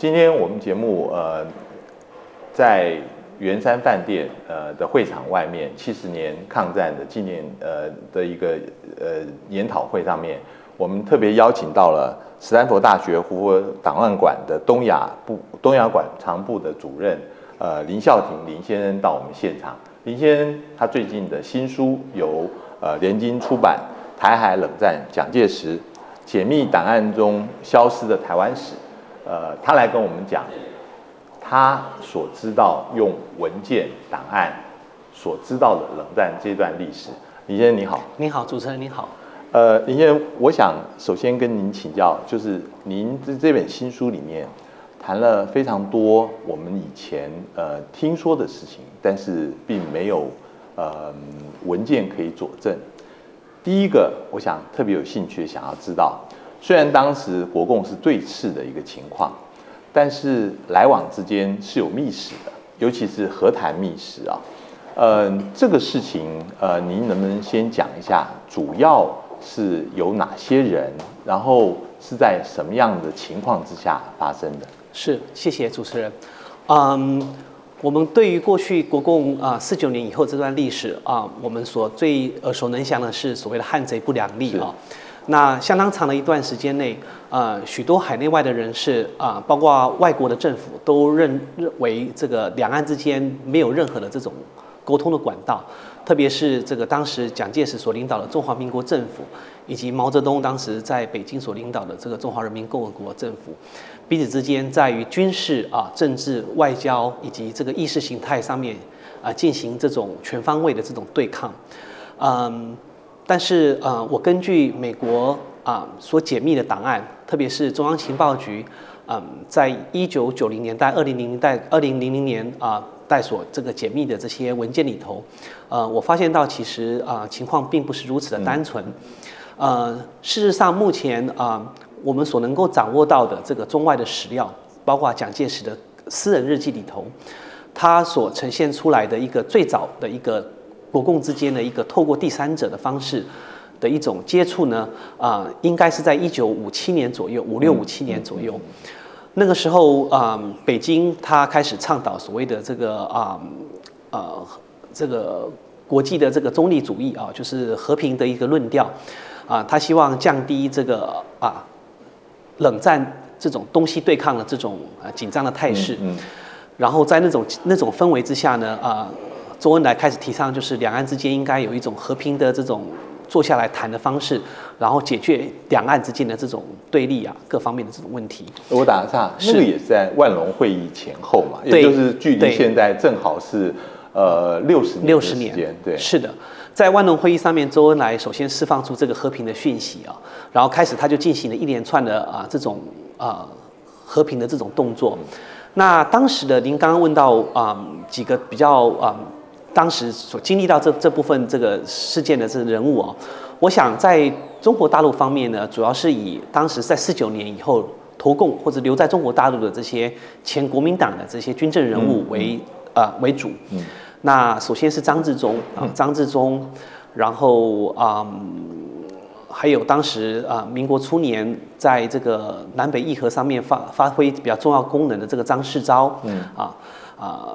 今天我们节目呃，在圆山饭店呃的会场外面，七十年抗战的纪念呃的一个呃研讨会上面，我们特别邀请到了斯坦福大学胡佛档案馆的东亚部东亚馆藏部的主任呃林孝廷林先生到我们现场。林先生他最近的新书由呃联经出版《台海冷战蒋介石解密档案中消失的台湾史》。呃，他来跟我们讲，他所知道用文件档案所知道的冷战这段历史。林先生你好，你好，主持人你好。呃，林先生，我想首先跟您请教，就是您这这本新书里面谈了非常多我们以前呃听说的事情，但是并没有呃文件可以佐证。第一个，我想特别有兴趣想要知道。虽然当时国共是对峙的一个情况，但是来往之间是有密使的，尤其是和谈密使啊。呃，这个事情，呃，您能不能先讲一下，主要是有哪些人，然后是在什么样的情况之下发生的？是，谢谢主持人。嗯，我们对于过去国共啊四九年以后这段历史啊，我们所最耳熟能详的是所谓的汉贼不两立啊。那相当长的一段时间内，呃，许多海内外的人士啊，包括外国的政府，都认认为这个两岸之间没有任何的这种沟通的管道，特别是这个当时蒋介石所领导的中华民国政府，以及毛泽东当时在北京所领导的这个中华人民共和国政府，彼此之间在于军事啊、政治、外交以及这个意识形态上面啊，进行这种全方位的这种对抗，嗯。但是呃，我根据美国啊所解密的档案，特别是中央情报局，嗯，在一九九零年代、二零零零代、二零零零年啊代所这个解密的这些文件里头，呃，我发现到其实啊情况并不是如此的单纯。呃，事实上目前啊我们所能够掌握到的这个中外的史料，包括蒋介石的私人日记里头，他所呈现出来的一个最早的一个。国共之间的一个透过第三者的方式的一种接触呢，啊，应该是在一九五七年左右，五六五七年左右，那个时候啊，北京他开始倡导所谓的这个啊，呃，这个国际的这个中立主义啊，就是和平的一个论调，啊，他希望降低这个啊，冷战这种东西对抗的这种啊紧张的态势，然后在那种那种氛围之下呢，啊。周恩来开始提倡，就是两岸之间应该有一种和平的这种坐下来谈的方式，然后解决两岸之间的这种对立啊，各方面的这种问题。我打个岔，那个也是在万隆会议前后嘛，也就是距离现在正好是呃六十年六十年对，是的，在万隆会议上面，周恩来首先释放出这个和平的讯息啊，然后开始他就进行了一连串的啊这种啊和平的这种动作。那当时的您刚刚问到啊几个比较啊。当时所经历到这这部分这个事件的这人物哦，我想在中国大陆方面呢，主要是以当时在四九年以后投共或者留在中国大陆的这些前国民党的这些军政人物为呃为主。嗯。那首先是张治中啊，张治中，然后啊，还有当时啊，民国初年在这个南北议和上面发发挥比较重要功能的这个张世钊。嗯。啊啊。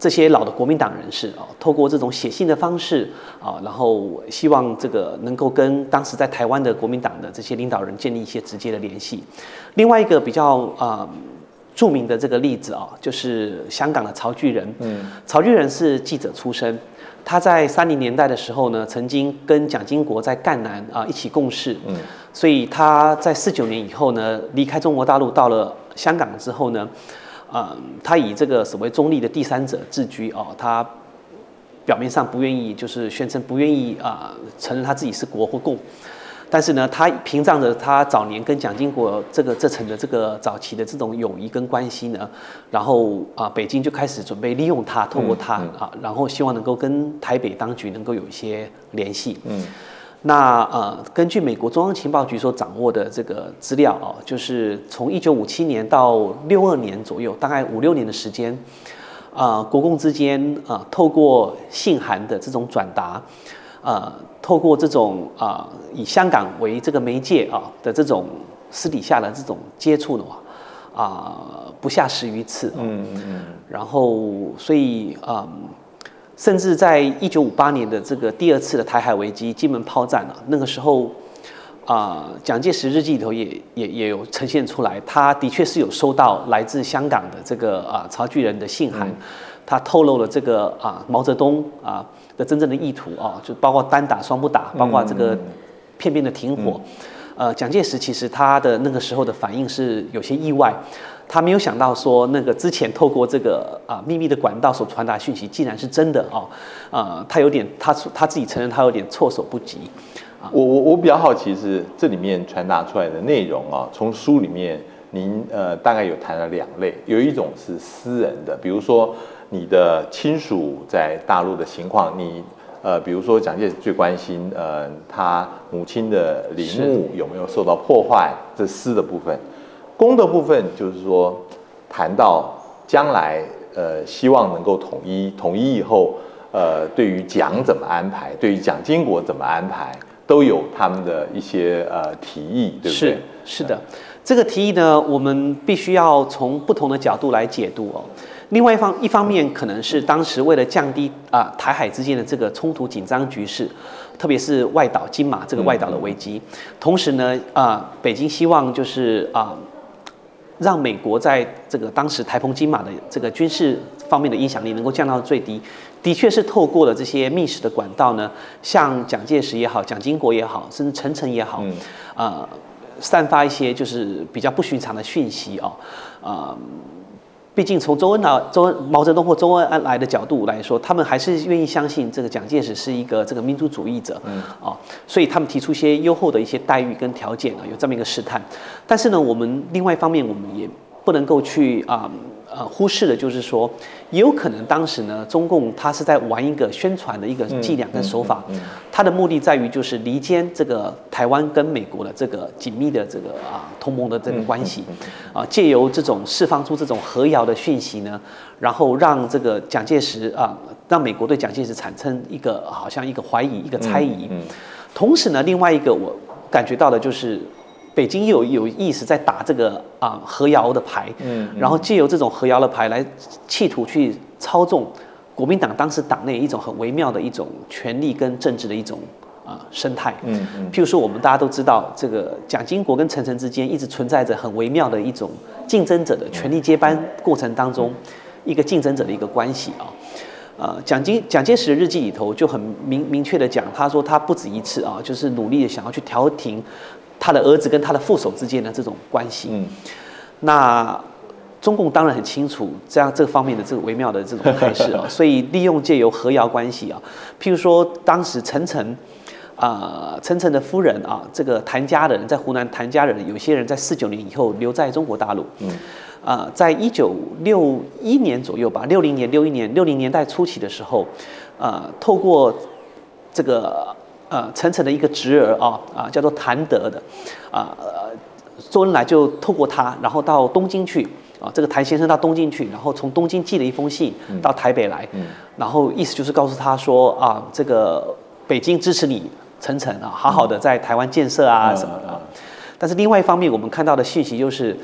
这些老的国民党人士啊，透过这种写信的方式啊，然后希望这个能够跟当时在台湾的国民党的这些领导人建立一些直接的联系。另外一个比较啊著名的这个例子啊，就是香港的曹巨仁。嗯，曹巨仁是记者出身，他在三零年代的时候呢，曾经跟蒋经国在赣南啊一起共事。嗯，所以他在四九年以后呢，离开中国大陆到了香港之后呢。嗯，他以这个所谓中立的第三者自居哦，他表面上不愿意，就是宣称不愿意啊，承认他自己是国或共，但是呢，他屏障着他早年跟蒋经国这个这层的这个早期的这种友谊跟关系呢，然后啊，北京就开始准备利用他，透过他啊，然后希望能够跟台北当局能够有一些联系。嗯。那呃，根据美国中央情报局所掌握的这个资料哦，就是从一九五七年到六二年左右，大概五六年的时间，啊，国共之间啊，透过信函的这种转达，呃，透过这种啊，以香港为这个媒介啊的这种私底下的这种接触的话，啊不下十余次。嗯，然后，所以啊、甚至在一九五八年的这个第二次的台海危机，金门炮战啊，那个时候啊、蒋介石日记里头也也也有呈现出来，他的确是有收到来自香港的这个啊、曹巨人的信函，他透露了这个啊、毛泽东啊、的真正的意图啊，就包括单打双不打，包括这个片面的停火。呃，蒋介石其实他的那个时候的反应是有些意外，他没有想到说那个之前透过这个啊、秘密的管道所传达讯息竟然是真的哦，呃，他有点他他自己承认他有点措手不及。我我我比较好奇是这里面传达出来的内容啊，从书里面您呃大概有谈了两类，有一种是私人的，比如说你的亲属在大陆的情况，你呃比如说蒋介石最关心呃他母亲的陵墓有没有受到破坏，这私的部分，公的部分就是说谈到将来呃希望能够统一，统一以后呃对于蒋怎么安排，对于蒋经国怎么安排。都有他们的一些呃提议，对不对？是是的，这个提议呢，我们必须要从不同的角度来解读哦。另外一方一方面，可能是当时为了降低啊、台海之间的这个冲突紧张局势，特别是外岛金马这个外岛的危机，同时呢啊、北京希望就是啊。让美国在这个当时台澎金马的这个军事方面的影响力能够降到最低，的确是透过了这些密使的管道呢，像蒋介石也好，蒋经国也好，甚至陈诚也好，啊呃，散发一些就是比较不寻常的讯息哦，呃，毕竟从周恩来、周恩毛泽东或周恩来的角度来说，他们还是愿意相信这个蒋介石是一个这个民族主义者，嗯，哦，所以他们提出一些优厚的一些待遇跟条件啊，有这么一个试探。但是呢，我们另外一方面，我们也不能够去啊呃忽视的，就是说，也有可能当时呢，中共他是在玩一个宣传的一个伎俩跟手法，他的目的在于就是离间这个台湾跟美国的这个紧密的这个啊同盟的这个关系，啊，借由这种释放出这种和谣的讯息呢，然后让这个蒋介石啊，让美国对蒋介石产生一个好像一个怀疑、一个猜疑。同时呢，另外一个我感觉到的就是。北京有有意识在打这个啊合谣的牌，嗯然后借由这种和谣的牌来企图去操纵国民党当时党内一种很微妙的一种权力跟政治的一种啊生态。嗯嗯譬如说，我们大家都知道，这个蒋经国跟陈诚之间一直存在着很微妙的一种竞争者的权力接班过程当中，一个竞争者的一个关系啊。呃，蒋经蒋介石的日记里头就很明明确的讲，他说他不止一次啊，就是努力的想要去调停他的儿子跟他的副手之间的这种关系。嗯那中共当然很清楚这样这方面的这个微妙的这种态势啊，所以利用借由和谣关系啊，譬如说当时陈诚。啊，陈诚的夫人啊，这个谭家的人在湖南谭家人，有些人在四九年以后留在中国大陆。嗯，啊，在一九六一年左右吧，六零年、六一年、六零年代初期的时候，呃，透过这个呃陈诚的一个侄儿啊啊，叫做谭德的，啊呃，周恩来就透过他，然后到东京去啊，这个谭先生到东京去，然后从东京寄了一封信到台北来，然后意思就是告诉他说啊，这个北京支持你陈诚啊，好好的在台湾建设啊嗯什么的。啊。但是另外一方面，我们看到的信息就是，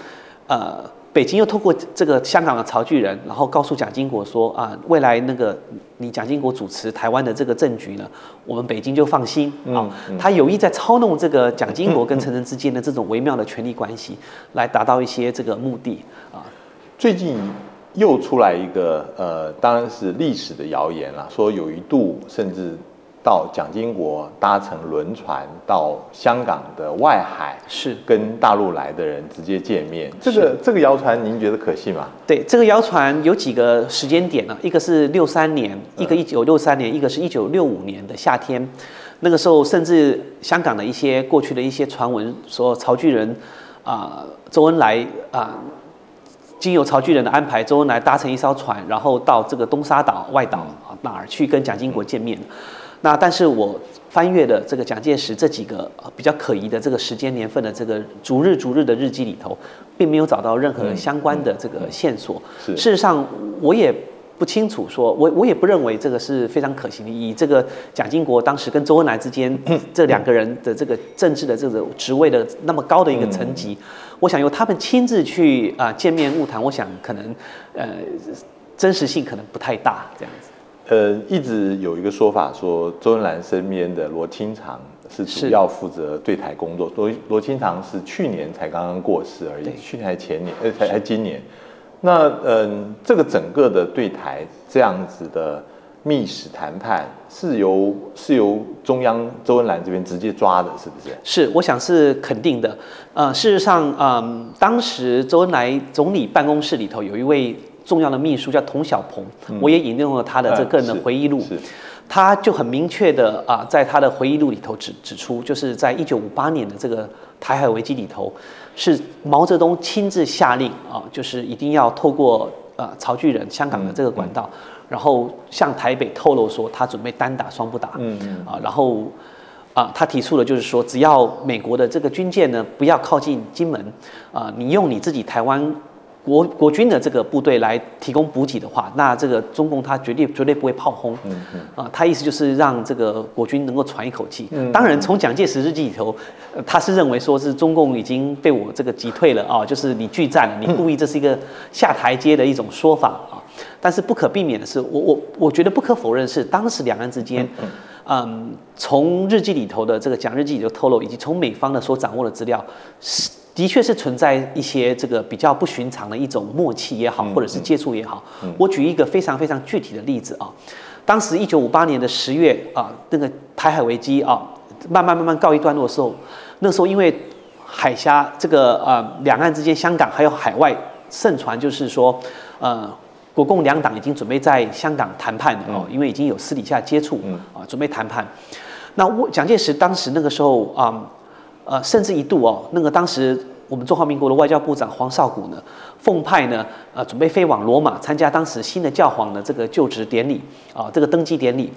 呃，北京又透过这个香港的曹巨人，然后告诉蒋经国说啊，未来那个你蒋经国主持台湾的这个政局呢，我们北京就放心啊。他有意在操弄这个蒋经国跟陈诚之间的这种微妙的权力关系，来达到一些这个目的啊。最近又出来一个呃，当然是历史的谣言啦，说有一度甚至到蒋经国搭乘轮船到香港的外海，是跟大陆来的人直接见面。这个这个谣传您觉得可信吗？对这个谣传有几个时间点呢？一个是六三年，一个一九六三年，一个是一九六五年的夏天。那个时候，甚至香港的一些过去的一些传闻说，曹巨人啊、周恩来啊、经由曹巨人的安排，周恩来搭乘一艘船，然后到这个东沙岛外岛啊哪儿去跟蒋经国见面。那但是我翻阅的这个蒋介石这几个呃比较可疑的这个时间年份的这个逐日逐日的日记里头，并没有找到任何相关的这个线索。是事实上，我也不清楚说，我我也不认为这个是非常可行的。以这个蒋经国当时跟周恩来之间 这两个人的这个政治的这个职位的那么高的一个层级，我想由他们亲自去啊见面晤谈，我想可能呃真实性可能不太大这样子。呃，一直有一个说法说，周恩来身边的罗清长是主要负责对台工作。罗罗清长是去年才刚刚过世而已，去年还前年，呃，才还今年。那嗯，这个整个的对台这样子的密使谈判是由是由中央周恩来这边直接抓的，是不是？是，我想是肯定的。呃，事实上，嗯，当时周恩来总理办公室里头有一位。重要的秘书叫童小鹏，我也引用了他的这个人的回忆录，他就很明确的啊，在他的回忆录里头指指出，就是在一九五八年的这个台海危机里头，是毛泽东亲自下令啊，就是一定要透过呃曹巨人香港的这个管道，然后向台北透露说他准备单打双不打，嗯嗯。啊，然后啊他提出了就是说，只要美国的这个军舰呢不要靠近金门啊，你用你自己台湾。国国军的这个部队来提供补给的话，那这个中共他绝对绝对不会炮轰。嗯嗯。啊，他意思就是让这个国军能够喘一口气。嗯。当然，从蒋介石日记里头，他是认为说是中共已经被我这个击退了啊，就是你拒战了，你故意这是一个下台阶的一种说法啊。但是不可避免的是，我我我觉得不可否认是当时两岸之间，嗯，从日记里头的这个讲日记里头透露，以及从美方的所掌握的资料是。的确是存在一些这个比较不寻常的一种默契也好，或者是接触也好。我举一个非常非常具体的例子啊，当时一九五八年的十月啊，那个台海危机啊，慢慢慢慢告一段落的时候，那时候因为海峡这个呃两岸之间，香港还有海外盛传，就是说呃国共两党已经准备在香港谈判哦，因为已经有私底下接触啊，准备谈判。那我蒋介石当时那个时候啊。呃，甚至一度哦，那个当时我们中华民国的外交部长黄绍谷呢，奉派呢，呃，准备飞往罗马参加当时新的教皇的这个就职典礼啊，这个登基典礼。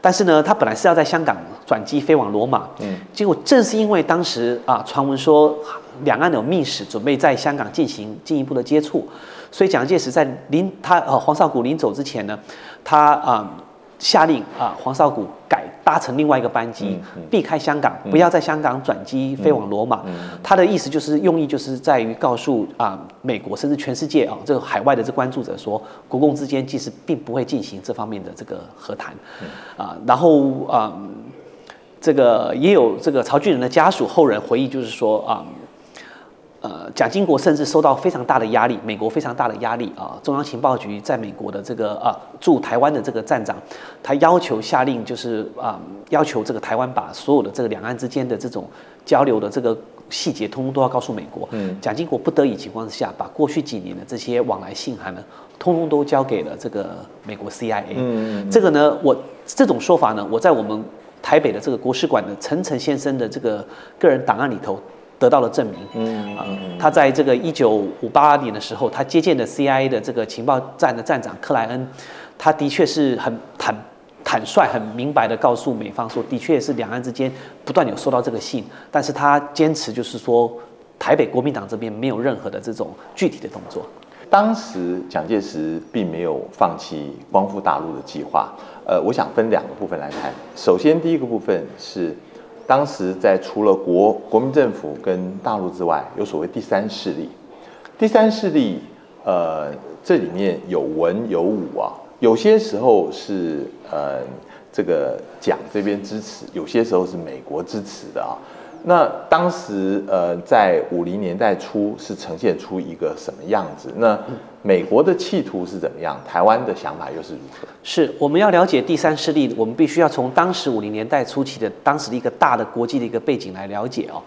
但是呢，他本来是要在香港转机飞往罗马，嗯，结果正是因为当时啊，传闻说两岸有密使准备在香港进行进一步的接触，所以蒋介石在临他呃黄绍谷临走之前呢，他啊。下令啊，黄绍谷改搭乘另外一个班机，避开香港，不要在香港转机飞往罗马。他的意思就是用意就是在于告诉啊美国甚至全世界啊这个海外的这关注者说，国共之间其实并不会进行这方面的这个和谈啊。然后啊，这个也有这个曹俊仁的家属后人回忆，就是说啊。呃，蒋经国甚至受到非常大的压力，美国非常大的压力啊。中央情报局在美国的这个啊驻台湾的这个站长，他要求下令，就是啊要求这个台湾把所有的这个两岸之间的这种交流的这个细节，通通都要告诉美国。嗯。蒋经国不得已情况之下，把过去几年的这些往来信函呢，通通都交给了这个美国 CIA。嗯。这个呢，我这种说法呢，我在我们台北的这个国史馆的陈诚先生的这个个人档案里头。得到了证明。嗯啊，他在这个一九五八年的时候，他接见的 CIA 的这个情报站的站长克莱恩，他的确是很坦坦率、很明白的告诉美方说，的确是两岸之间不断有收到这个信，但是他坚持就是说，台北国民党这边没有任何的这种具体的动作。当时蒋介石并没有放弃光复大陆的计划。呃，我想分两个部分来谈。首先，第一个部分是。当时在除了国国民政府跟大陆之外，有所谓第三势力。第三势力，呃，这里面有文有武啊，有些时候是呃这个蒋这边支持，有些时候是美国支持的啊。那当时呃，在五零年代初是呈现出一个什么样子？那美国的企图是怎么样？台湾的想法又是如何？是我们要了解第三势力，我们必须要从当时五零年代初期的当时的一个大的国际的一个背景来了解哦。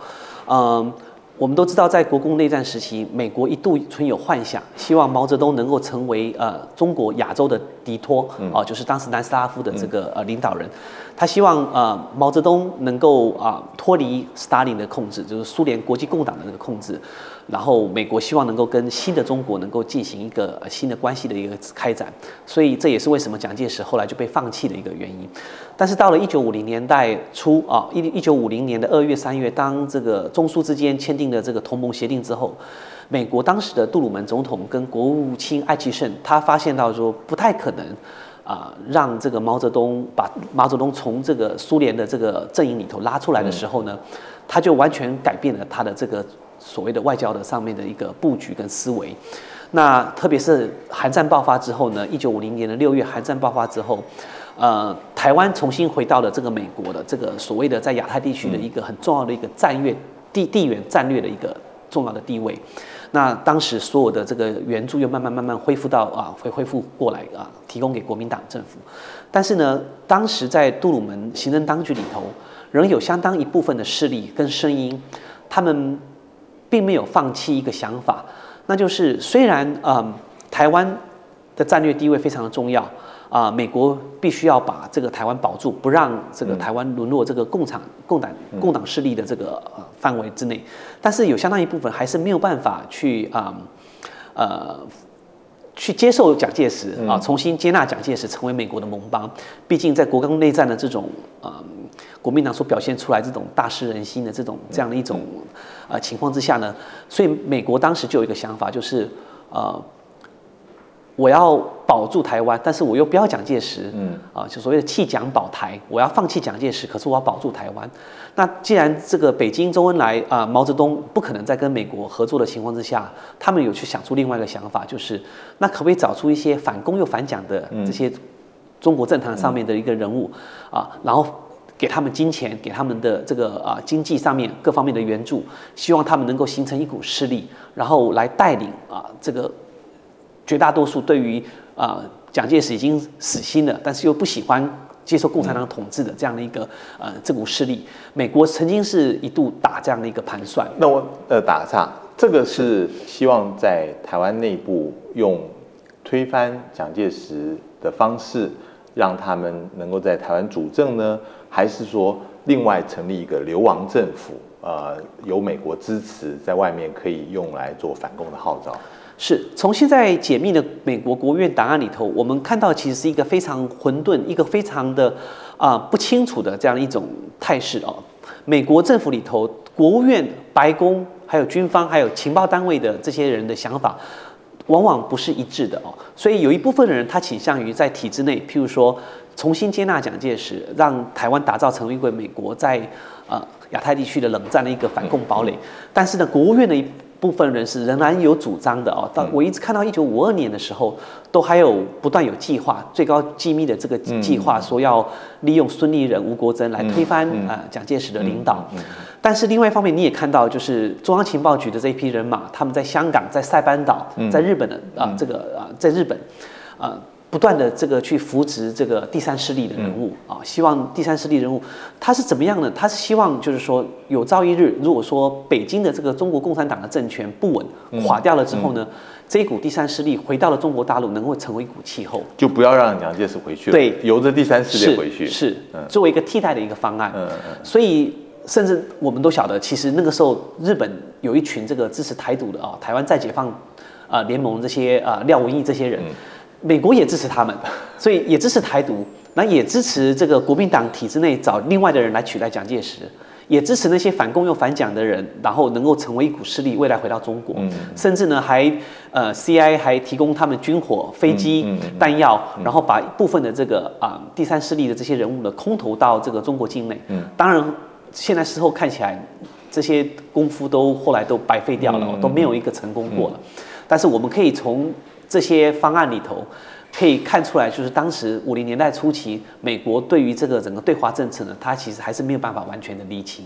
嗯，我们都知道，在国共内战时期，美国一度存有幻想，希望毛泽东能够成为呃中国亚洲的迪托啊，就是当时南斯拉夫的这个呃领导人。他希望呃毛泽东能够啊脱离斯大林的控制，就是苏联国际共党的那个控制，然后美国希望能够跟新的中国能够进行一个新的关系的一个开展，所以这也是为什么蒋介石后来就被放弃的一个原因。但是到了一九五零年代初啊，一一九五零年的二月三月，当这个中苏之间签订了这个同盟协定之后。美国当时的杜鲁门总统跟国务卿艾奇逊，他发现到说不太可能啊、让这个毛泽东把毛泽东从这个苏联的这个阵营里头拉出来的时候呢，他就完全改变了他的这个所谓的外交的上面的一个布局跟思维。那特别是韩战爆发之后呢，一九五零年的六月，韩战爆发之后，呃，台湾重新回到了这个美国的这个所谓的在亚太地区的一个很重要的一个战略地地缘战略的一个重要的地位。那当时所有的这个援助又慢慢慢慢恢复到啊，会恢复过来啊，提供给国民党政府。但是呢，当时在杜鲁门行政当局里头，仍有相当一部分的势力跟声音，他们并没有放弃一个想法，那就是虽然嗯台湾的战略地位非常的重要啊、美国必须要把这个台湾保住，不让这个台湾沦落这个共产共党共党势力的这个呃范围之内，但是有相当一部分还是没有办法去啊呃去接受蒋介石啊，重新接纳蒋介石成为美国的盟邦。毕竟在国共内战的这种呃国民党所表现出来这种大失人心的这种这样的一种呃情况之下呢，所以美国当时就有一个想法，就是呃我要保住台湾，但是我又不要蒋介石，嗯，啊，就所谓的弃蒋保台，我要放弃蒋介石，可是我要保住台湾。那既然这个北京周恩来啊、毛泽东不可能在跟美国合作的情况之下，他们有去想出另外一个想法，就是那可不可以找出一些反攻又反蒋的这些中国政坛上面的一个人物啊，然后给他们金钱，给他们的这个啊经济上面各方面的援助，希望他们能够形成一股势力，然后来带领啊这个绝大多数对于啊、蒋介石已经死心了，但是又不喜欢接受共产党统治的这样的一个呃这股势力，美国曾经是一度打这样的一个盘算。那我呃打个岔，这个是希望在台湾内部用推翻蒋介石的方式，让他们能够在台湾主政呢，还是说另外成立一个流亡政府？呃，由美国支持，在外面可以用来做反攻的号召。是从现在解密的美国国务院档案里头，我们看到其实是一个非常混沌、一个非常的啊、不清楚的这样一种态势哦。美国政府里头，国务院、白宫、还有军方、还有情报单位的这些人的想法，往往不是一致的哦。所以有一部分的人他倾向于在体制内，譬如说重新接纳蒋介石，让台湾打造成为一个美国在呃亚太地区的冷战的一个反共堡垒。但是呢，国务院的部分人是仍然有主张的哦。到我一直看到一九五二年的时候，都还有不断有计划，最高机密的这个计划说要利用孙立人、吴国桢来推翻呃蒋介石的领导。但是另外一方面，你也看到，就是中央情报局的这一批人马，他们在香港、在塞班岛、在日本的啊、这个啊、在日本啊。不断的这个去扶植这个第三势力的人物啊，希望第三势力人物他是怎么样呢？他是希望就是说有朝一日，如果说北京的这个中国共产党的政权不稳垮掉了之后呢，这一股第三势力回到了中国大陆，能够成为一股气候，就不要让蒋介石回去了，对。由着第三势力回去，是嗯。作为一个替代的一个方案。嗯嗯所以甚至我们都晓得，其实那个时候日本有一群这个支持台独的啊，台湾再解放啊、联盟这些啊、廖文毅这些人，嗯美国也支持他们，所以也支持台独，那也支持这个国民党体制内找另外的人来取代蒋介石。也支持那些反共又反蒋的人，然后能够成为一股势力，未来回到中国，甚至呢还呃 CIA 还提供他们军火、飞机、弹药，然后把部分的这个啊、第三势力的这些人物呢空投到这个中国境内。当然现在事后看起来，这些功夫都后来都白费掉了，都没有一个成功过了。但是我们可以从这些方案里头。可以看出来，就是当时五零年代初期，美国对于这个整个对华政策呢，它其实还是没有办法完全的理清。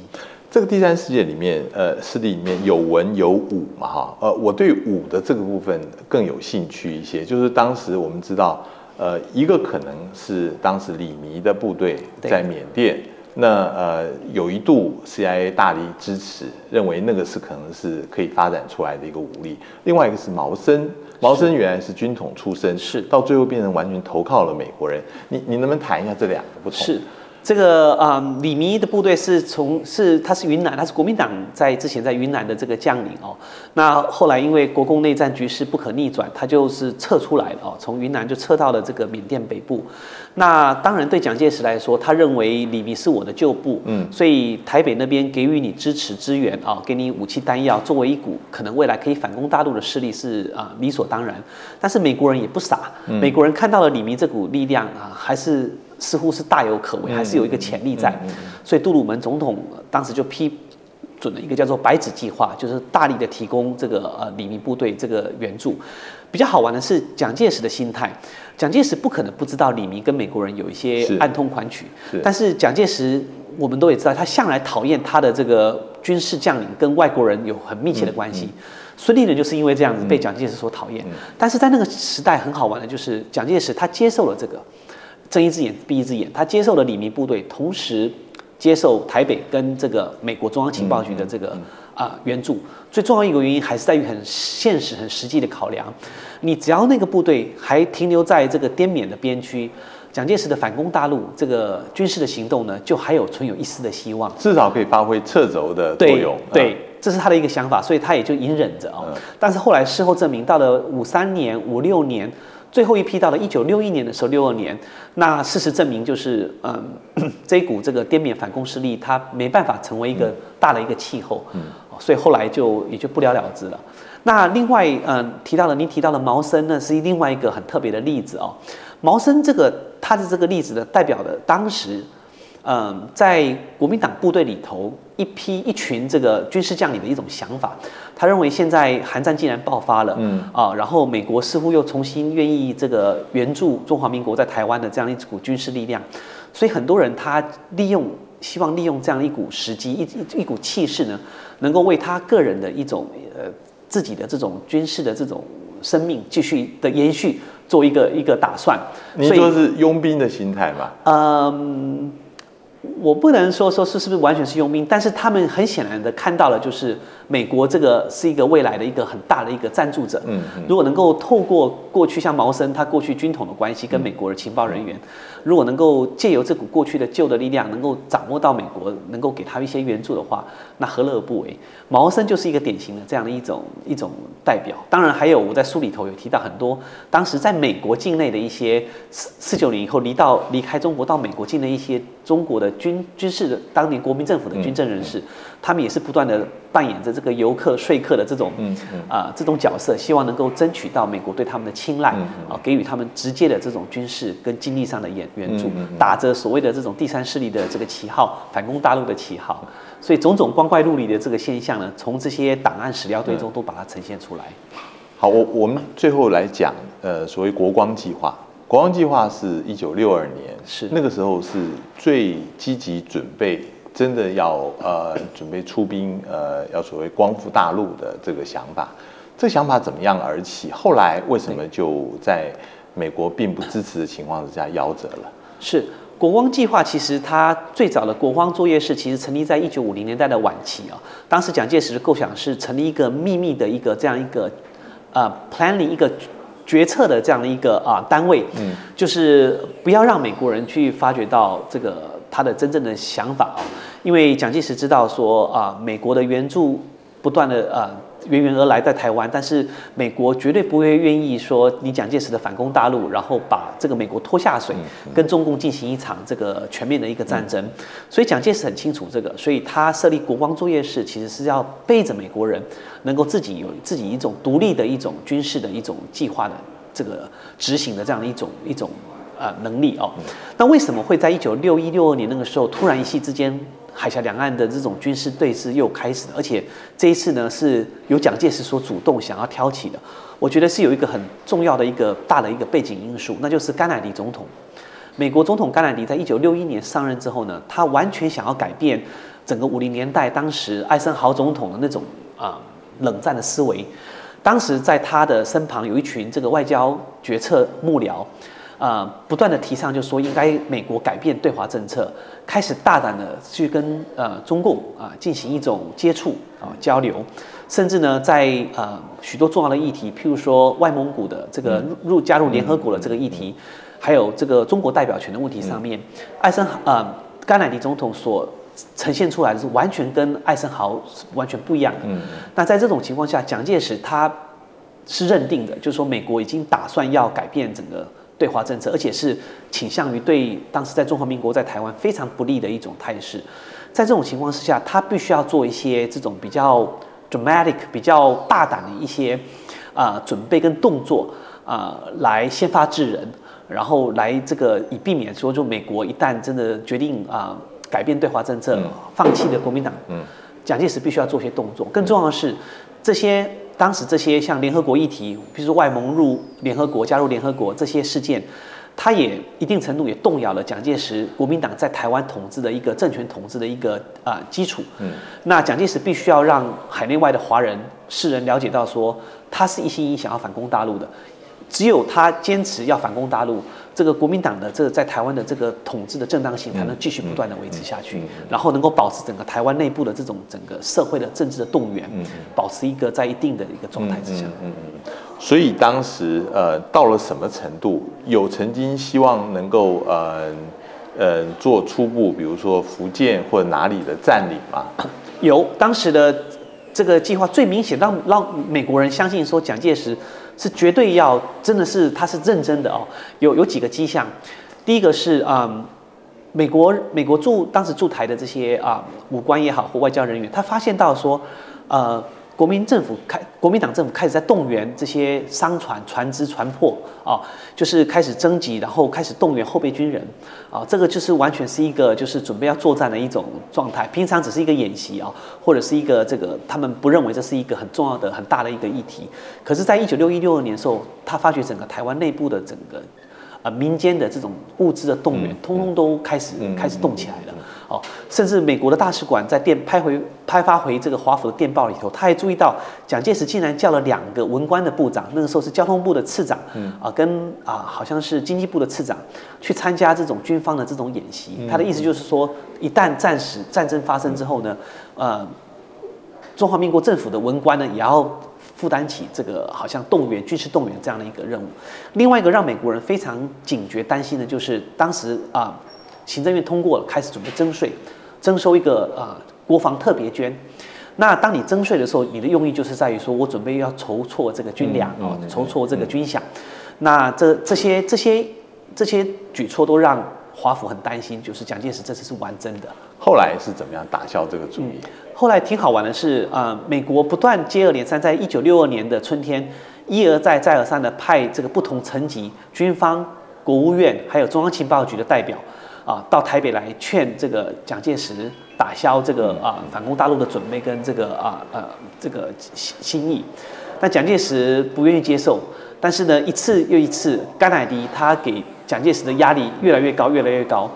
这个第三世界里面，呃，势力里面有文有武嘛，哈，呃，我对武的这个部分更有兴趣一些。就是当时我们知道，呃，一个可能是当时李弥的部队在缅甸，那呃有一度 CIA 大力支持，认为那个是可能是可以发展出来的一个武力。另外一个是毛森，毛森原来是军统出身，是到最后变成完全投靠了美国人。你你能不能谈一下这两个不同？是，这个啊，李弥的部队是从是他是云南，他是国民党在之前在云南的这个将领哦。那后来因为国共内战局势不可逆转，他就是撤出来了哦，从云南就撤到了这个缅甸北部。那当然对蒋介石来说，他认为李弥是我的旧部，嗯，所以台北那边给予你支持支援啊，给你武器弹药，作为一股可能未来可以反攻大陆的势力是啊理所当然。但是美国人也不傻，美国人看到了李弥这股力量啊，还是。似乎是大有可为，还是有一个潜力在，所以杜鲁门总统当时就批准的一个叫做“白纸计划”，就是大力的提供这个呃李明部队这个援助。比较好玩的是蒋介石的心态，蒋介石不可能不知道李明跟美国人有一些暗通款曲，但是蒋介石我们都也知道，他向来讨厌他的这个军事将领跟外国人有很密切的关系。孙立人就是因为这样子被蒋介石所讨厌，但是在那个时代很好玩的就是蒋介石他接受了这个。睁一只眼闭一只眼，他接受了李明部队，同时接受台北跟这个美国中央情报局的这个啊援助。最重要一个原因还是在于很现实、很实际的考量。你只要那个部队还停留在这个滇缅的边区，蒋介石的反攻大陆这个军事的行动呢，就还有存有一丝的希望，至少可以发挥掣肘的作用。对，这是他的一个想法，所以他也就隐忍着哦。但是后来事后证明，到了五三年、五六年。最后一批到了一九六一年的时候，六二年，那事实证明就是，嗯，这一股这个滇缅反攻势力，它没办法成为一个大的一个气候，嗯，所以后来就也就不了了之了。那另外，嗯，提到了您提到的毛森呢，是另外一个很特别的例子哦。毛森这个他的这个例子呢，代表的当时。嗯，在国民党部队里头，一批一群这个军事将领的一种想法，他认为现在韩战竟然爆发了，嗯啊，然后美国似乎又重新愿意这个援助中华民国在台湾的这样一股军事力量，所以很多人他利用希望利用这样一股时机，一一一股气势呢，能够为他个人的一种呃自己的这种军事的这种生命继续的延续做一个一个打算。你说是佣兵的心态吧？嗯。我不能说说是是不是完全是佣兵，但是他们很显然的看到了，就是美国这个是一个未来的一个很大的一个赞助者。嗯，如果能够透过过去像毛森他过去军统的关系跟美国的情报人员，如果能够借由这股过去的旧的力量，能够掌握到美国，能够给他一些援助的话，那何乐而不为？毛森就是一个典型的这样的一种一种代表。当然还有我在书里头有提到很多当时在美国境内的一些四四九年以后离到离开中国到美国境内一些中国的。军军事的当年国民政府的军政人士，他们也是不断的扮演着这个游客说客的这种啊这种角色，希望能够争取到美国对他们的青睐啊，给予他们直接的这种军事跟经济上的援援助，打着所谓的这种第三势力的这个旗号，反攻大陆的旗号。所以种种光怪陆离的这个现象呢，从这些档案史料堆中都把它呈现出来。好，我我们最后来讲，呃，所谓国光计划。国光计划是一九六二年，是那个时候是最积极准备，真的要呃准备出兵，呃要所谓光复大陆的这个想法。这想法怎么样而起？后来为什么就在美国并不支持的情况之下夭折了？是国光计划，其实它最早的国光作业室其实成立在一九五零年代的晚期啊。当时蒋介石的构想是成立一个秘密的一个这样一个呃 planning 一个。决策的这样的一个啊单位，嗯，就是不要让美国人去发觉到这个他的真正的想法啊，因为蒋介石知道说啊，美国的援助不断的啊。源源而来在台湾，但是美国绝对不会愿意说你蒋介石的反攻大陆，然后把这个美国拖下水，跟中共进行一场这个全面的一个战争。所以蒋介石很清楚这个，所以他设立国光作业室，其实是要背着美国人，能够自己有自己一种独立的一种军事的一种计划的这个执行的这样的一种一种呃能力哦。那为什么会在一九六一六二年那个时候突然一夕之间？海峡两岸的这种军事对峙又开始了，而且这一次呢是由蒋介石所主动想要挑起的。我觉得是有一个很重要的一个大的一个背景因素，那就是甘乃迪总统。美国总统甘乃迪在一九六一年上任之后呢，他完全想要改变整个五零年代当时艾森豪总统的那种啊冷战的思维。当时在他的身旁有一群这个外交决策幕僚。啊，不断的提倡，就说应该美国改变对华政策，开始大胆的去跟呃中共啊进行一种接触啊交流，甚至呢在呃许多重要的议题，譬如说外蒙古的这个入加入联合国的这个议题，还有这个中国代表权的问题上面，艾森啊甘乃迪总统所呈现出来的是完全跟艾森豪是完全不一样的。嗯。那在这种情况下，蒋介石他是认定的，就是说美国已经打算要改变整个对华政策，而且是倾向于对当时在中华民国在台湾非常不利的一种态势。在这种情况之下，他必须要做一些这种比较 dramatic、比较大胆的一些啊、准备跟动作啊、来先发制人，然后来这个以避免说，就美国一旦真的决定啊、改变对华政策，放弃了国民党，嗯蒋介石必须要做些动作。更重要的是，这些当时这些像联合国议题，比如说外蒙入联合国、加入联合国这些事件，它也一定程度也动摇了蒋介石国民党在台湾统治的一个政权统治的一个啊、基础。嗯那蒋介石必须要让海内外的华人世人了解到说，他是一心一意想要反攻大陆的。只有他坚持要反攻大陆，这个国民党的这个在台湾的这个统治的正当性才能继续不断的维持下去，然后能够保持整个台湾内部的这种整个社会的政治的动员，保持一个在一定的一个状态之下。嗯嗯。所以当时呃到了什么程度，有曾经希望能够呃呃做初步，比如说福建或者哪里的占领吗？有当时的这个计划最明显让让美国人相信说蒋介石是绝对要真的是他是认真的哦，有有几个迹象，第一个是嗯。美国美国驻当时驻台的这些啊武官也好或外交人员，他发现到说，呃，国民政府开国民党政府开始在动员这些商船、船只、船舶啊，就是开始征集，然后开始动员后备军人啊，这个就是完全是一个就是准备要作战的一种状态。平常只是一个演习啊，或者是一个这个他们不认为这是一个很重要的、很大的一个议题。可是，在一九六一六二年的时候，他发觉整个台湾内部的整个呃民间的这种物资的动员，通通都开始开始动起来了。哦，甚至美国的大使馆在电拍回拍发回这个华府的电报里头，他还注意到蒋介石竟然叫了两个文官的部长，那个时候是交通部的次长，啊，跟啊好像是经济部的次长去参加这种军方的这种演习。他的意思就是说，一旦战时战争发生之后呢，呃，中华民国政府的文官呢，也要负担起这个好像动员军事动员这样的一个任务。另外一个让美国人非常警觉担心的就是当时啊、行政院通过了，开始准备征税，征收一个啊、国防特别捐。那当你征税的时候，你的用意就是在于说我准备要筹措这个军粮哦，筹措这个军饷。那这这些这些这些举措都让华府很担心，就是蒋介石这次是玩真的。后来是怎么样打消这个主意？后来挺好玩的是，呃，美国不断接二连三，在一九六二年的春天，一而再、再而三的派这个不同层级军方、国务院还有中央情报局的代表啊，到台北来劝这个蒋介石打消这个啊反攻大陆的准备跟这个啊呃这个心心意。但蒋介石不愿意接受，但是呢，一次又一次，甘乃迪他给蒋介石的压力越来越高，越来越高。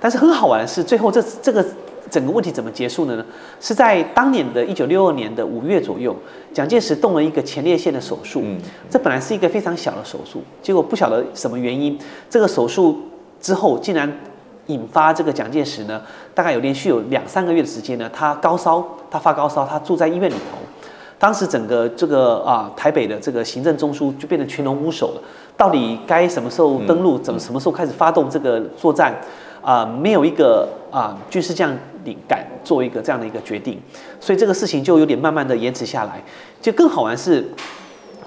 但是很好玩的是，最后这这个整个问题怎么结束的呢？是在当年的一九六二年的五月左右，蒋介石动了一个前列腺的手术。嗯这本来是一个非常小的手术，结果不晓得什么原因，这个手术之后竟然引发这个蒋介石呢，大概有连续有两三个月的时间呢，他高烧，他发高烧，他住在医院里头。当时整个这个啊台北的这个行政中枢就变成群龙无首了，到底该什么时候登陆，怎么什么时候开始发动这个作战？啊、没有一个啊、军事将领敢做一个这样的一个决定，所以这个事情就有点慢慢的延迟下来。就更好玩是，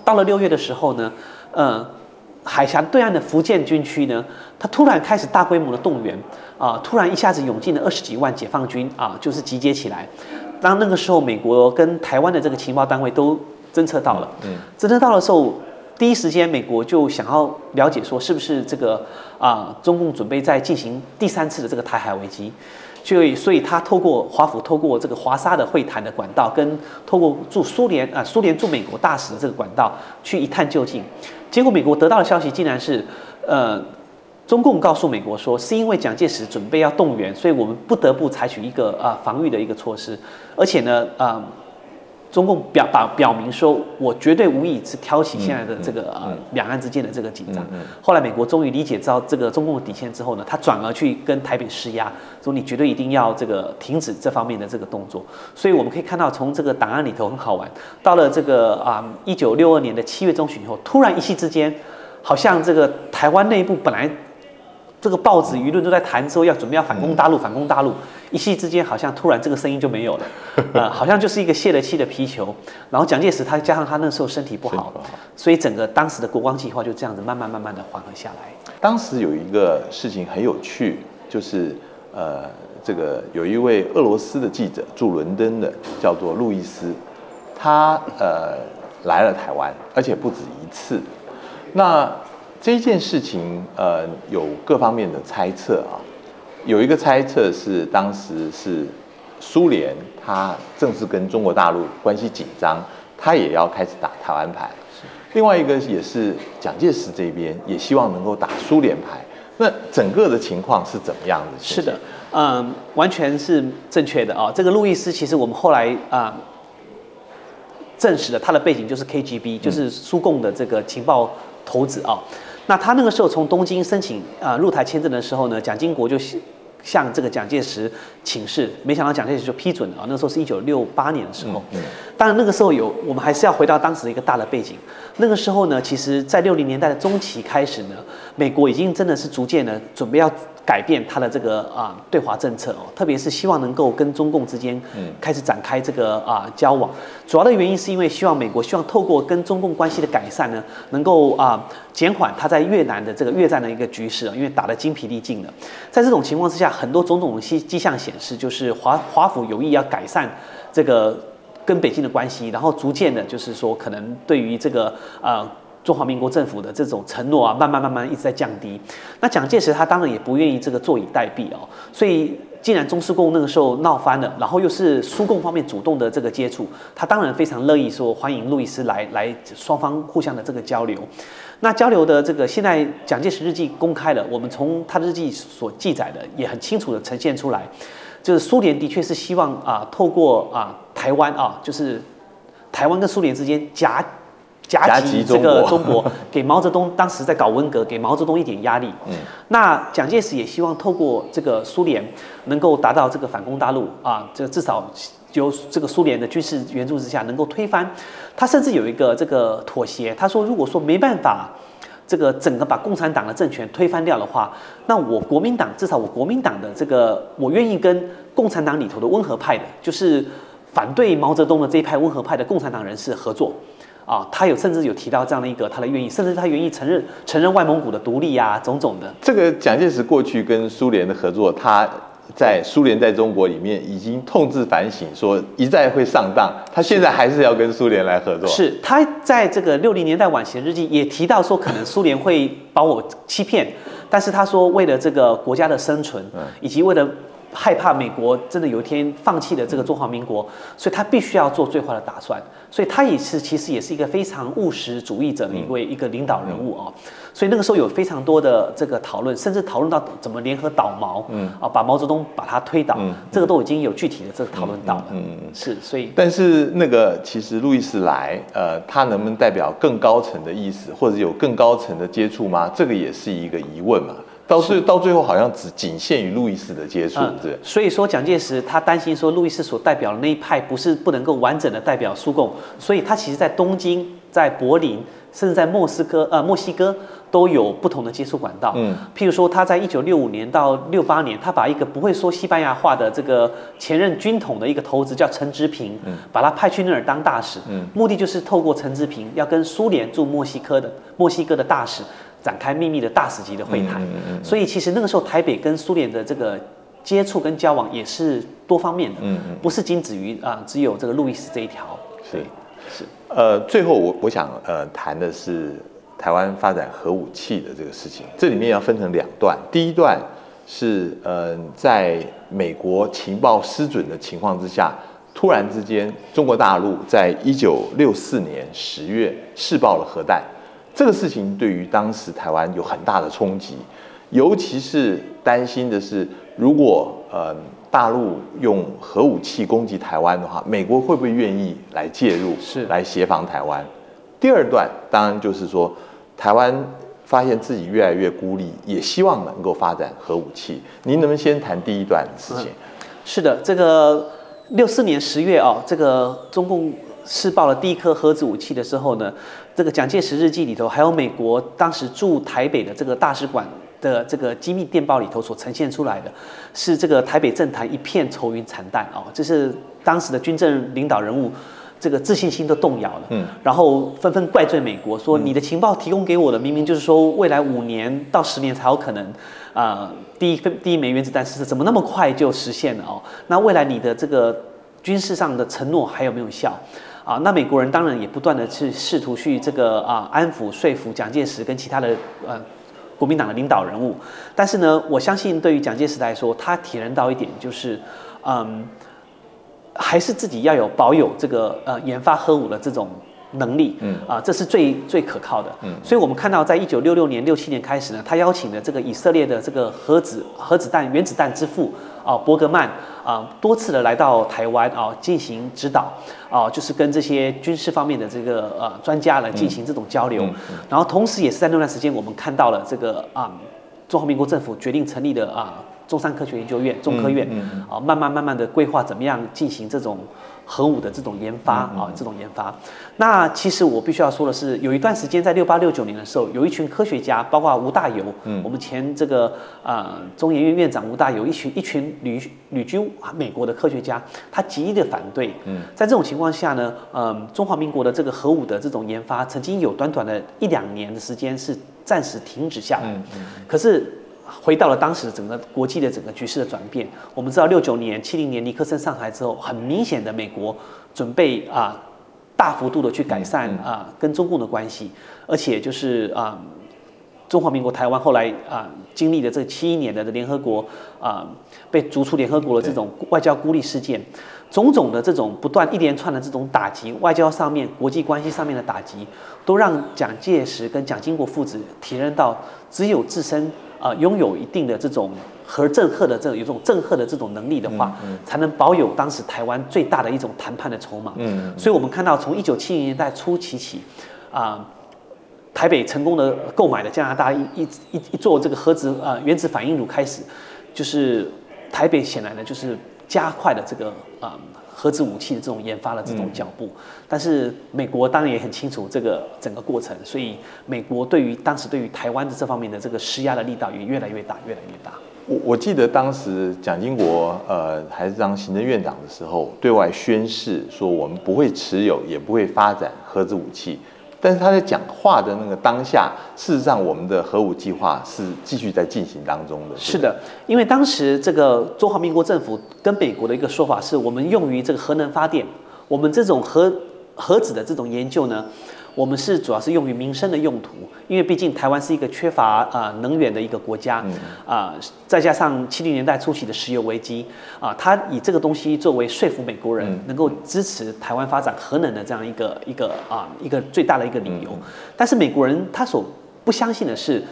到了六月的时候呢，呃，海峡对岸的福建军区呢，它突然开始大规模的动员啊、突然一下子涌进了二十几万解放军啊、就是集结起来。当那个时候，美国跟台湾的这个情报单位都侦测到了，嗯侦测到的时候，第一时间美国就想要了解说，是不是这个啊、中共准备在进行第三次的这个台海危机。所以，所以他透过华府，透过这个华沙的会谈的管道，跟透过驻苏联啊、苏联驻美国大使的这个管道去一探究竟。结果，美国得到的消息竟然是，呃，中共告诉美国说，是因为蒋介石准备要动员，所以我们不得不采取一个啊、防御的一个措施，而且呢，啊、中共表表表明说，我绝对无意是挑起现在的这个呃两岸之间的这个紧张。后来美国终于理解到这个中共的底线之后呢，他转而去跟台北施压，说你绝对一定要这个停止这方面的这个动作。所以我们可以看到，从这个档案里头很好玩，到了这个啊一九六二年的七月中旬以后，突然一夕之间，好像这个台湾内部本来这个报纸舆论都在谈说要准备要反攻大陆，反攻大陆，一夕之间好像突然这个声音就没有了，呃，好像就是一个泄了气的皮球。然后蒋介石他加上他那时候身体不好，所以整个当时的国光计划就这样子慢慢慢慢的缓和下来。当时有一个事情很有趣，就是呃，这个有一位俄罗斯的记者住伦敦的，叫做路易斯，他呃来了台湾，而且不止一次。那这件事情，呃，有各方面的猜测啊。有一个猜测是，当时是苏联，他正是跟中国大陆关系紧张，他也要开始打台湾牌。另外一个也是蒋介石这边也希望能够打苏联牌。那整个的情况是怎么样的？是的，嗯，完全是正确的啊。这个路易斯其实我们后来啊证实了他的背景就是 KGB，就是苏共的这个情报头子啊。那他那个时候从东京申请啊入台签证的时候呢，蒋经国就向这个蒋介石请示，没想到蒋介石就批准了啊。那时候是一九六八年的时候，当然那个时候有我们还是要回到当时的一个大的背景。那个时候呢，其实在六零年代的中期开始呢，美国已经真的是逐渐的准备要。改变他的这个啊对华政策哦，特别是希望能够跟中共之间开始展开这个啊交往。主要的原因是因为希望美国希望透过跟中共关系的改善呢，能够啊减缓他在越南的这个越战的一个局势啊，因为打得精疲力尽了。在这种情况之下，很多种种迹迹象显示，就是华华府有意要改善这个跟北京的关系，然后逐渐的，就是说可能对于这个啊。中华民国政府的这种承诺啊，慢慢慢慢一直在降低。那蒋介石他当然也不愿意这个坐以待毙哦。所以既然中苏共那个时候闹翻了，然后又是苏共方面主动的这个接触，他当然非常乐意说欢迎路易斯来来双方互相的这个交流。那交流的这个现在蒋介石日记公开了，我们从他的日记所记载的也很清楚的呈现出来，就是苏联的确是希望啊透过啊台湾啊就是台湾跟苏联之间夹。夹击这个中国，给毛泽东当时在搞文革，给毛泽东一点压力。嗯，那蒋介石也希望透过这个苏联，能够达到这个反攻大陆啊，这至少由这个苏联的军事援助之下，能够推翻。他甚至有一个这个妥协，他说如果说没办法，这个整个把共产党的政权推翻掉的话，那我国民党至少我国民党的这个，我愿意跟共产党里头的温和派的，就是反对毛泽东的这一派温和派的共产党人士合作。啊，他有甚至有提到这样的一个他的愿意，甚至他愿意承认承认外蒙古的独立呀，种种的。这个蒋介石过去跟苏联的合作，他在苏联在中国里面已经痛自反省，说一再会上当，他现在还是要跟苏联来合作。是他在这个六零年代晚期的日记也提到说，可能苏联会把我欺骗，但是他说为了这个国家的生存，以及为了。害怕美国真的有一天放弃了这个中华民国，所以他必须要做最坏的打算。所以他也是其实也是一个非常务实主义者的一位一个领导人物啊。所以那个时候有非常多的这个讨论，甚至讨论到怎么联合倒毛，嗯啊，把毛泽东把他推倒，这个都已经有具体的这个讨论到了。嗯嗯，是。所以，但是那个其实路易斯来，呃，他能不能代表更高层的意思，或者有更高层的接触吗？这个也是一个疑问嘛。到最到最后，好像只仅限于路易斯的接触，对。所以说，蒋介石他担心说，路易斯所代表的那一派不是不能够完整的代表苏共，所以他其实在东京、在柏林，甚至在莫斯科、呃墨西哥都有不同的接触管道。嗯。譬如说，他在一九六五年到六八年，他把一个不会说西班牙话的这个前任军统的一个头子叫陈植平，嗯，把他派去那儿当大使，嗯，目的就是透过陈植平要跟苏联驻墨西哥的墨西哥的大使。展开秘密的大使级的会谈，所以其实那个时候台北跟苏联的这个接触跟交往也是多方面的，不是仅止于啊只有这个路易斯这一条。是是，呃，最后我我想呃谈的是台湾发展核武器的这个事情，这里面要分成两段，第一段是呃在美国情报失准的情况之下，突然之间中国大陆在一九六四年十月试爆了核弹。这个事情对于当时台湾有很大的冲击，尤其是担心的是，如果呃大陆用核武器攻击台湾的话，美国会不会愿意来介入，是来协防台湾？第二段当然就是说，台湾发现自己越来越孤立，也希望能够发展核武器。您能不能先谈第一段事情？是的，这个六四年十月啊，这个中共。试爆了第一颗核子武器的时候呢，这个蒋介石日记里头还有美国当时驻台北的这个大使馆的这个机密电报里头所呈现出来的，是这个台北政坛一片愁云惨淡哦，这是当时的军政领导人物。这个自信心都动摇了，嗯，然后纷纷怪罪美国，说你的情报提供给我的，明明就是说未来五年到十年才有可能，啊，第一分第一枚原子弹试射，怎么那么快就实现了哦？那未来你的这个军事上的承诺还有没有效？啊，那美国人当然也不断的去试图去这个啊安抚说服蒋介石跟其他的呃国民党的领导人物，但是呢，我相信对于蒋介石来说，他体认到一点就是，嗯。还是自己要有保有这个呃研发核武的这种能力，嗯啊，这是最最可靠的。嗯，所以我们看到，在一九六六年、六七年开始呢，他邀请了这个以色列的这个核子核子弹原子弹之父啊伯格曼啊多次的来到台湾啊进行指导啊，就是跟这些军事方面的这个呃专家来进行这种交流。然后同时也是在那段时间，我们看到了这个啊中华民国政府决定成立的啊。中山科学研究院、中科院啊，慢慢慢慢的规划怎么样进行这种核武的这种研发啊，这种研发。那其实我必须要说的是，有一段时间在六八六九年的时候，有一群科学家，包括吴大猷，我们前这个啊中研院院长吴大猷，一群一群旅旅居美国的科学家，他极力的反对。在这种情况下呢，嗯，中华民国的这个核武的这种研发，曾经有短短的一两年的时间是暂时停止下来。可是。回到了当时整个国际的整个局势的转变，我们知道六九年、七零年尼克森上台之后，很明显的美国准备啊大幅度的去改善啊跟中共的关系，而且就是啊中华民国台湾后来啊经历了这七一年的联合国啊被逐出联合国的这种外交孤立事件，种种的这种不断一连串的这种打击，外交上面、国际关系上面的打击，都让蒋介石跟蒋经国父子体认到只有自身。啊，拥有一定的这种核震慑的这种有种震慑的这种能力的话，才能保有当时台湾最大的一种谈判的筹码。嗯，所以我们看到从一九七零年代初期起，啊，台北成功的购买了加拿大一一一一座这个核子啊原子反应炉开始，就是台北显然呢就是加快了这个啊。核子武器的这种研发的这种脚步，但是美国当然也很清楚这个整个过程，所以美国对于当时对于台湾的这方面的这个施压的力道也越来越大，越来越大。我我记得当时蒋经国呃还是当行政院长的时候，对外宣誓说我们不会持有，也不会发展核子武器。但是他在讲话的那个当下，事实上我们的核武计划是继续在进行当中的。是的，因为当时这个中华民国政府跟美国的一个说法是，我们用于这个核能发电，我们这种核核子的这种研究呢。我们是主要是用于民生的用途，因为毕竟台湾是一个缺乏啊能源的一个国家，啊，再加上七零年代初期的石油危机，啊，他以这个东西作为说服美国人能够支持台湾发展核能的这样一个一个啊一个最大的一个理由，但是美国人他所不相信的是。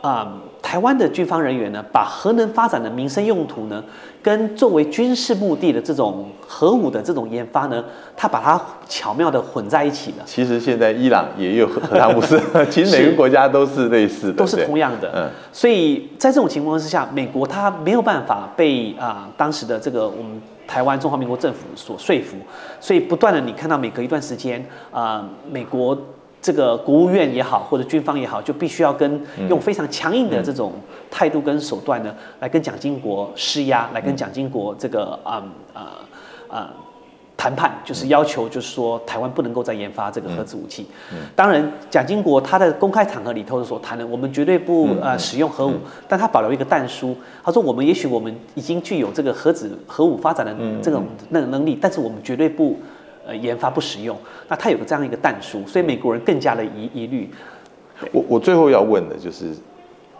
啊，台湾的军方人员呢，把核能发展的民生用途呢，跟作为军事目的的这种核武的这种研发呢，他把它巧妙的混在一起了。其实现在伊朗也有核弹武士，其实每个国家都是类似的，都是同样的。嗯，所以在这种情况之下，美国它没有办法被啊当时的这个我们台湾中华民国政府所说服，所以不断的你看到每隔一段时间啊，美国。这个国务院也好，或者军方也好，就必须要跟用非常强硬的这种态度跟手段呢，来跟蒋经国施压，来跟蒋经国这个啊啊啊谈判，就是要求，就是说台湾不能够再研发这个核子武器。当然，蒋经国他在公开场合里头所谈的，我们绝对不呃使用核武，但他保留一个弹书，他说我们也许我们已经具有这个核子核武发展的这种那个能力，但是我们绝对不。呃，研发不实用，那它有个这样一个弹书，所以美国人更加的疑疑虑。我我最后要问的就是，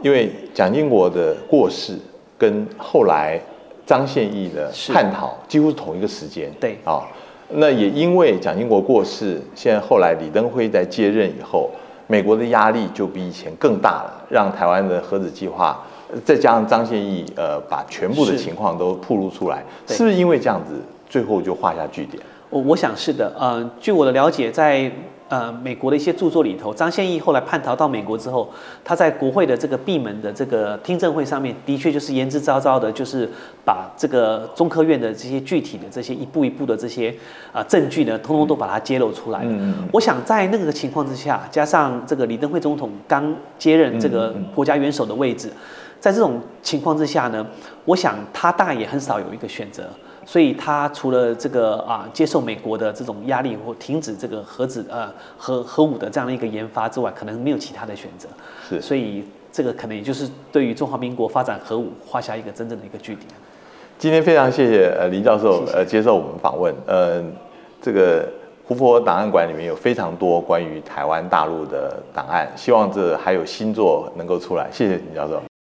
因为蒋经国的过世跟后来张献义的探讨几乎是同一个时间。对啊，那也因为蒋经国过世，现在后来李登辉在接任以后，美国的压力就比以前更大了，让台湾的核子计划，再加上张献义呃把全部的情况都曝露出来，是不是因为这样子，最后就画下句点？我我想是的，呃，据我的了解，在呃美国的一些著作里头，张献义后来叛逃到美国之后，他在国会的这个闭门的这个听证会上面，的确就是言之凿凿的，就是把这个中科院的这些具体的这些一步一步的这些啊、证据呢，通通都把它揭露出来了。我想在那个情况之下，加上这个李登辉总统刚接任这个国家元首的位置，在这种情况之下呢，我想他大概也很少有一个选择。所以他除了这个啊接受美国的这种压力或停止这个核子呃核核武的这样的一个研发之外，可能没有其他的选择。是所以这个可能也就是对于中华民国发展核武画下一个真正的一个句点。今天非常谢谢呃林教授呃接受我们访问，呃这个胡佛档案馆里面有非常多关于台湾大陆的档案，希望这还有新作能够出来，谢谢林教授。